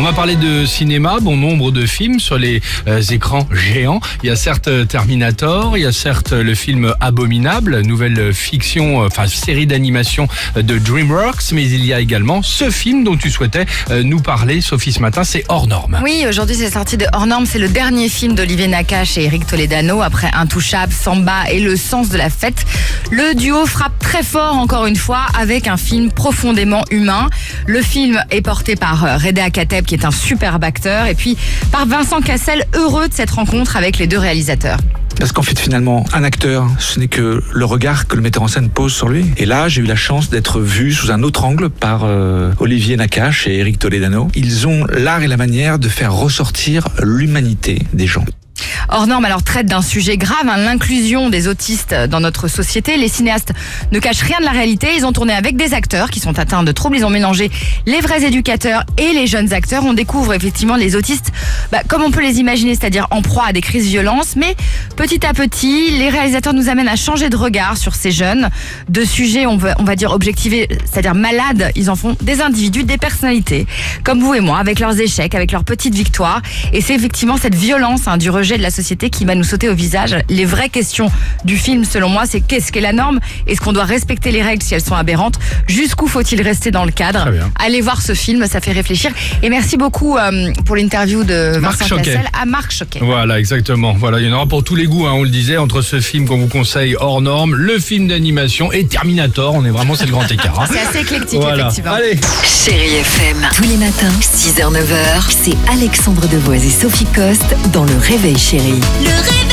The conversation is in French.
On va parler de cinéma, bon nombre de films sur les euh, écrans géants. Il y a certes euh, Terminator, il y a certes euh, le film Abominable, nouvelle fiction, enfin série d'animation de DreamWorks, mais il y a également ce film dont tu souhaitais nous parler, Sophie, ce matin, c'est Hors Norme. Oui, aujourd'hui c'est sorti de Hors Norme, c'est le dernier film d'Olivier Nakache et Eric Toledano après Intouchable, Samba et Le Sens de la Fête. Le duo frappe très fort encore une fois avec un film profondément humain. Le film est porté par Reda Kateb qui est un superbe acteur et puis par Vincent Cassel heureux de cette rencontre avec les deux réalisateurs. Parce qu'en fait, finalement, un acteur, ce n'est que le regard que le metteur en scène pose sur lui. Et là, j'ai eu la chance d'être vu sous un autre angle par euh, Olivier Nakache et Eric Toledano. Ils ont l'art et la manière de faire ressortir l'humanité des gens. Hors norme alors traite d'un sujet grave, hein, l'inclusion des autistes dans notre société. Les cinéastes ne cachent rien de la réalité. Ils ont tourné avec des acteurs qui sont atteints de troubles. Ils ont mélangé les vrais éducateurs et les jeunes acteurs. On découvre effectivement les autistes bah, comme on peut les imaginer, c'est-à-dire en proie à des crises violences. Mais petit à petit, les réalisateurs nous amènent à changer de regard sur ces jeunes. De sujets, on va, on va dire objectivés, c'est-à-dire malades, ils en font des individus, des personnalités, comme vous et moi, avec leurs échecs, avec leurs petites victoires. Et c'est effectivement cette violence hein, du rejet de la société qui va nous sauter au visage. Les vraies questions du film, selon moi, c'est qu'est-ce qu'est la norme? Est-ce qu'on doit respecter les règles si elles sont aberrantes? Jusqu'où faut-il rester dans le cadre? Allez voir ce film, ça fait réfléchir. Et merci beaucoup euh, pour l'interview de Marc Vincent Choquet. Cassel à Marc Choquet. Voilà, exactement. Voilà, il y en aura pour tous les goûts, hein, on le disait, entre ce film qu'on vous conseille hors norme, le film d'animation et Terminator. On est vraiment, c'est le grand écart. hein. C'est assez éclectique, Voilà. effectivement. Allez. Chérie FM. Tous les matins, 6h-9h, c'est Alexandre Devoise et Sophie Coste dans Le Réveil Chérie. Le.